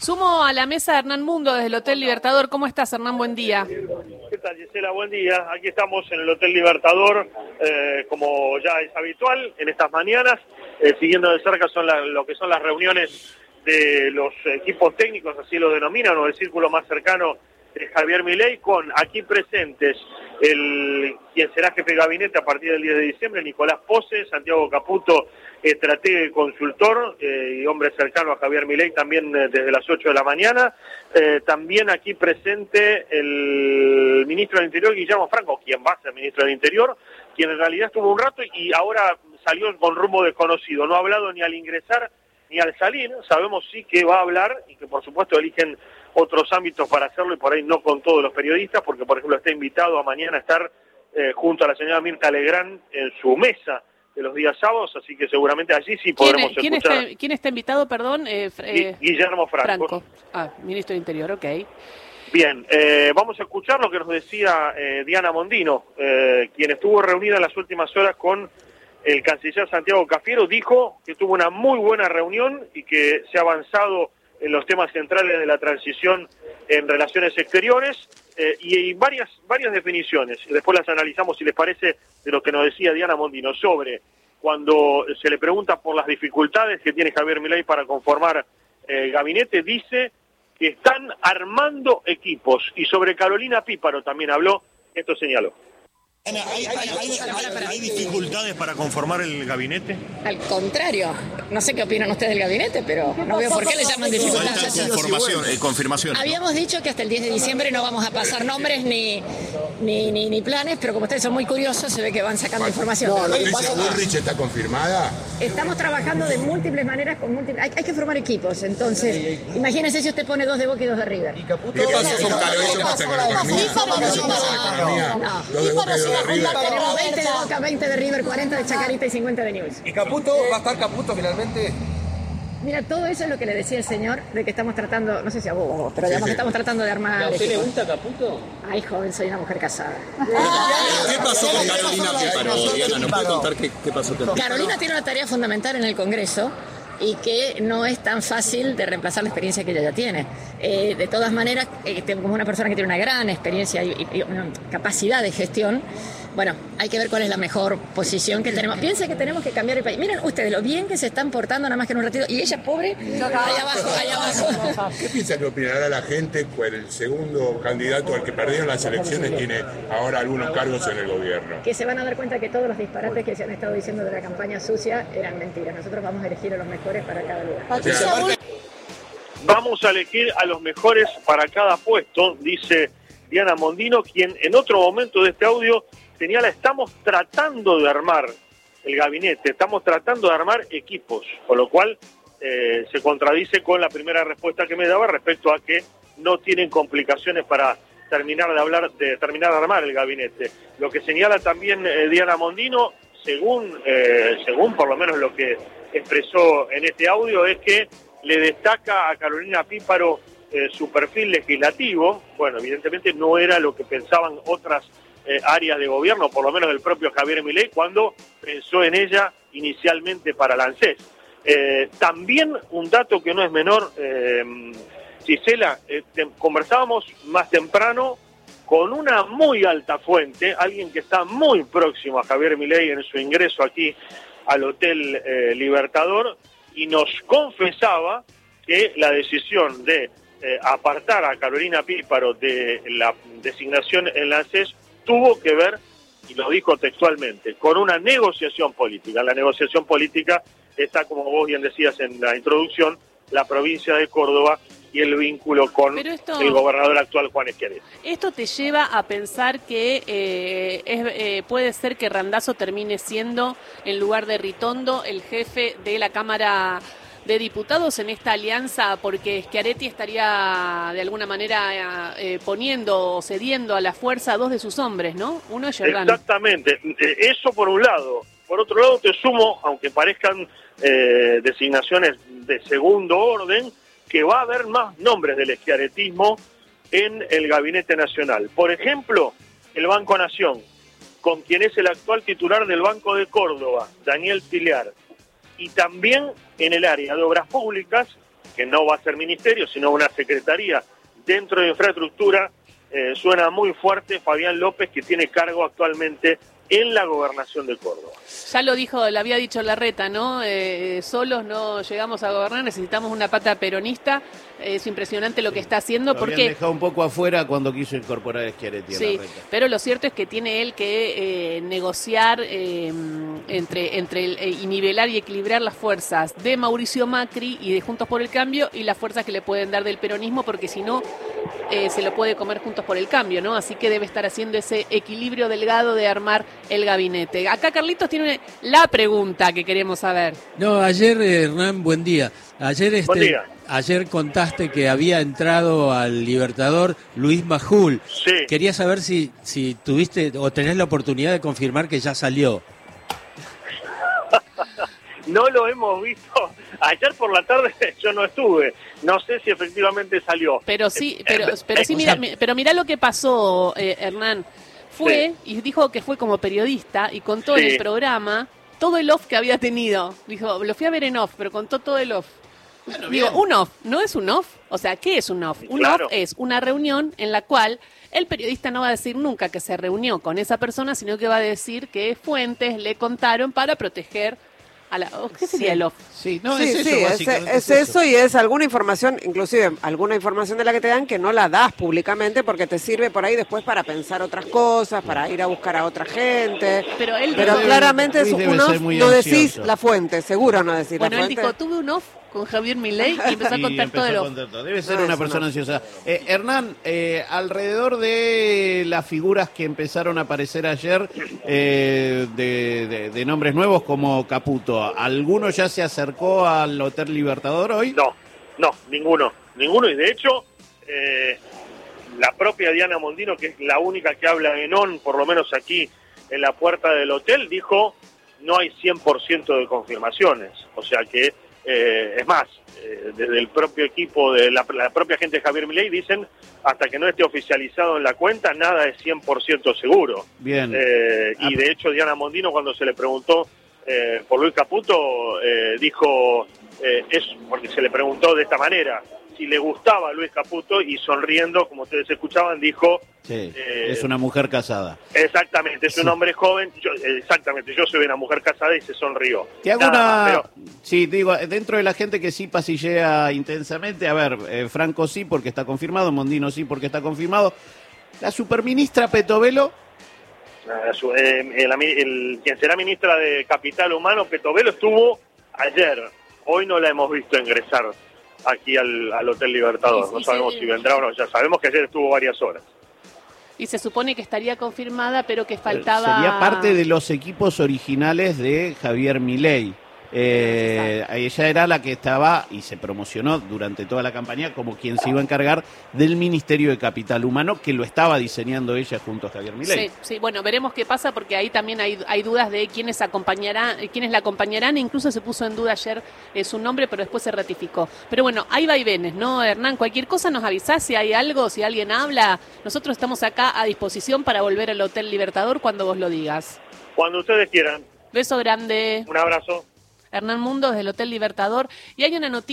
Sumo a la mesa Hernán Mundo desde el Hotel Libertador. ¿Cómo estás, Hernán? Buen día. ¿Qué tal, Gisela? Buen día. Aquí estamos en el Hotel Libertador, eh, como ya es habitual en estas mañanas, eh, siguiendo de cerca son lo que son las reuniones de los equipos técnicos, así lo denominan, o el círculo más cercano de Javier Milei, con aquí presentes el quien será jefe de gabinete a partir del 10 de diciembre, Nicolás Pose, Santiago Caputo, estratega y consultor eh, y hombre cercano a Javier Milei también eh, desde las 8 de la mañana. Eh, también aquí presente el ministro del Interior, Guillermo Franco, quien va a ser ministro del Interior, quien en realidad estuvo un rato y ahora salió con rumbo desconocido. No ha hablado ni al ingresar ni al salir. Sabemos sí que va a hablar y que por supuesto eligen otros ámbitos para hacerlo y por ahí no con todos los periodistas, porque por ejemplo está invitado a mañana a estar junto a la señora Mirta Legrand en su mesa de los días sábados, así que seguramente allí sí podremos ¿Quién, escuchar. Está, ¿Quién está invitado, perdón? Eh, eh, Guillermo Franco. Ah, ministro de Interior, ok. Bien, eh, vamos a escuchar lo que nos decía Diana Mondino, quien estuvo reunida en las últimas horas con el canciller Santiago Cafiero, dijo que tuvo una muy buena reunión y que se ha avanzado en los temas centrales de la transición en relaciones exteriores eh, y hay varias, varias definiciones, después las analizamos si les parece de lo que nos decía Diana Mondino sobre cuando se le pregunta por las dificultades que tiene Javier Milei para conformar el eh, gabinete, dice que están armando equipos y sobre Carolina Píparo también habló, esto señaló. ¿Hay, dificultades para conformar el gabinete? Al contrario, no sé qué opinan ustedes del gabinete, pero no veo por qué le llaman dificultades. Conformación, eh, confirmación. Habíamos dicho que hasta el 10 de diciembre no vamos a pasar nombres ni, ni, ni, planes, pero como ustedes son muy curiosos, se ve que van sacando información. No, Bullrich está confirmada. Estamos trabajando de múltiples maneras con múltiples. Hay, que formar equipos, entonces, imagínese si usted pone dos de Boca y dos de River. ¿Y ¿Qué pasa con la tenemos 20 de Boca, 20 de River, 40 de Chacarita y 50 de News. ¿Y Caputo? ¿Va a estar Caputo finalmente? Mira, todo eso es lo que le decía el señor, de que estamos tratando, no sé si a vos, pero digamos que estamos tratando de armar. ¿A usted le gusta Caputo? Ay, joven, soy una mujer casada. ¿Qué pasó con Carolina Píparo? ¿nos puede contar qué, qué pasó con Carolina tiene una tarea fundamental en el Congreso y que no es tan fácil de reemplazar la experiencia que ella ya tiene. Eh, de todas maneras, eh, como una persona que tiene una gran experiencia y, y, una capacidad de gestión, bueno, hay que ver cuál es la mejor posición que tenemos. Piensa que tenemos que cambiar el país. Miren ustedes lo bien que se están portando nada más que en un ratito. Y ella, pobre, allá abajo, allá abajo. ¿Qué piensa que opinará la gente? Pues el segundo candidato al que perdieron las elecciones tiene ahora algunos cargos en el gobierno. Que se van a dar cuenta que todos los disparates que se han estado diciendo de la campaña sucia eran mentiras. Nosotros vamos a elegir a los mejores para cada lugar. Vamos a elegir a los mejores para cada puesto, dice Diana Mondino, quien en otro momento de este audio señala, estamos tratando de armar el gabinete, estamos tratando de armar equipos, con lo cual eh, se contradice con la primera respuesta que me daba respecto a que no tienen complicaciones para terminar de hablar, de terminar de armar el gabinete. Lo que señala también eh, Diana Mondino, según, eh, según por lo menos lo que expresó en este audio, es que le destaca a Carolina Píparo su perfil legislativo. Bueno, evidentemente no era lo que pensaban otras eh, áreas de gobierno, por lo menos el propio Javier Milei, cuando pensó en ella inicialmente para la eh, también un dato que no es menor, eh, Gisela, conversábamos más temprano con una muy alta fuente, alguien que está muy próximo a Javier Milei en su ingreso aquí al Hotel Libertador, y nos confesaba que la decisión de apartar a Carolina Píparo de la designación en la tuvo que ver, y lo dijo textualmente, con una negociación política. La negociación política está, como vos bien decías en la introducción, la provincia de Córdoba y el vínculo con el gobernador actual Juan Esquiaret. Esto te lleva a pensar que eh, eh, puede ser que Randazo termine siendo, en lugar de Ritondo, el jefe de la Cámara de diputados en esta alianza porque Schiaretti estaría de alguna manera eh, poniendo o cediendo a la fuerza a dos de sus hombres, ¿no? Uno es Giordano. Exactamente, eh, eso por un lado. Por otro lado te sumo, aunque parezcan eh, designaciones de segundo orden, que va a haber más nombres del esquiaretismo en el Gabinete Nacional. Por ejemplo, el Banco Nación, con quien es el actual titular del Banco de Córdoba, Daniel Pilar y también en el área de obras públicas, que no va a ser ministerio, sino una secretaría dentro de infraestructura, eh, suena muy fuerte Fabián López, que tiene cargo actualmente en la gobernación de Córdoba. Ya lo dijo, le había dicho Larreta, ¿no? Eh, solos no llegamos a gobernar, necesitamos una pata peronista. Es impresionante lo que está haciendo Lo habían porque dejado un poco afuera cuando quiso incorporar a Schiaretti Sí, pero lo cierto es que tiene él que eh, negociar eh, entre, entre el- eh, y nivelar y equilibrar las fuerzas de Mauricio Macri y de Juntos por el Cambio y las fuerzas que le pueden dar del peronismo, porque si no eh, se lo puede comer Juntos por el Cambio, ¿no? Así que debe estar haciendo ese equilibrio delgado de armar el gabinete. Acá Carlitos tiene la pregunta que queremos saber. No, ayer, Hernán, buen día. Ayer, este, Buen día. ayer contaste que había entrado al Libertador Luis Majul. Sí. Quería saber si, si tuviste o tenés la oportunidad de confirmar que ya salió. No lo hemos visto. Ayer por la tarde yo no estuve. No sé si efectivamente salió. Pero sí, Eh, pero, eh, pero sí, mira, mi- pero mira lo que pasó, eh, Hernán. Fue y dijo que fue como periodista y contó en el programa todo el off que había tenido. Dijo, lo fui a ver en off, pero contó todo el off. Digo, un off, ¿no es un off? O sea, ¿qué es un off? Un Claro. off es una reunión en la cual el periodista no va a decir nunca que se reunió con esa persona, sino que va a decir que fuentes le contaron para proteger a la... ¿o ¿Qué sería Sí. el off? Sí, no, sí, es eso, sí, es, básicamente. es eso y es alguna información, inclusive alguna información de la que te dan que no la das públicamente porque te sirve por ahí después para pensar otras cosas, para ir a buscar a otra gente. Pero él Pero dijo- claramente es un off, no decís ansioso. la fuente, seguro no decís Bueno, la él fuente. dijo, tuve un off con Javier Milei y empezó a contar empezó todo el a off. contar todo. Debe ser No, una eso persona no. ansiosa. Eh, Hernán, eh, alrededor de las figuras que empezaron a aparecer ayer eh, de, de- nombres nuevos como Caputo, ¿alguno ya se acercó al Hotel Libertador hoy? No, no, ninguno. Ninguno. Y de hecho, eh, la propia Diana Mondino, que es la única que habla en on, por lo menos aquí en la puerta del hotel, dijo no hay 100% de confirmaciones. O sea que, eh, es más, eh, desde el propio equipo, de la, la propia gente de Javier Milei, dicen hasta que no esté oficializado en la cuenta, nada es 100% seguro. Bien. Eh, y de hecho Diana Mondino cuando se le preguntó eh, por Luis Caputo eh, dijo eh, es porque se le preguntó de esta manera si le gustaba Luis Caputo y sonriendo como ustedes escuchaban dijo Sí, eh, es una mujer casada. exactamente es un hombre joven yo, eh, exactamente yo soy una mujer casada y se sonrió Te hago Nada una... pero- Sí, digo, dentro de la gente que sí pasillea intensamente, a ver, eh, Franco sí porque está confirmado, Mondino sí porque está confirmado. La superministra Petovelo, eh, el, el- quien será ministra de Capital Humano, Petovelo, estuvo ayer. Hoy no la hemos visto ingresar aquí al, al Hotel Libertador. No sabemos si vendrá o no. Ya sabemos que ayer estuvo varias horas. Y se supone que estaría confirmada, pero que faltaba... sería parte de los equipos originales de Javier Milei. Eh, ella era la que estaba y se promocionó durante toda la campaña como quien se iba a encargar del Ministerio de Capital Humano, que lo estaba diseñando ella junto a Javier Milei. Sí, sí, bueno, veremos qué pasa porque ahí también hay, hay dudas de quiénes acompañarán, quiénes la acompañarán, e incluso se puso en duda ayer eh, su nombre, pero después se ratificó. Pero bueno, hay vaivenes, ¿no, Hernán? Cualquier cosa nos avisás si hay algo, si alguien habla. Nosotros estamos acá a disposición para volver al Hotel Libertador cuando vos lo digas. Cuando ustedes quieran. Beso grande. Un abrazo. Hernán Mundo desde el Hotel Libertador. Y hay una noticia.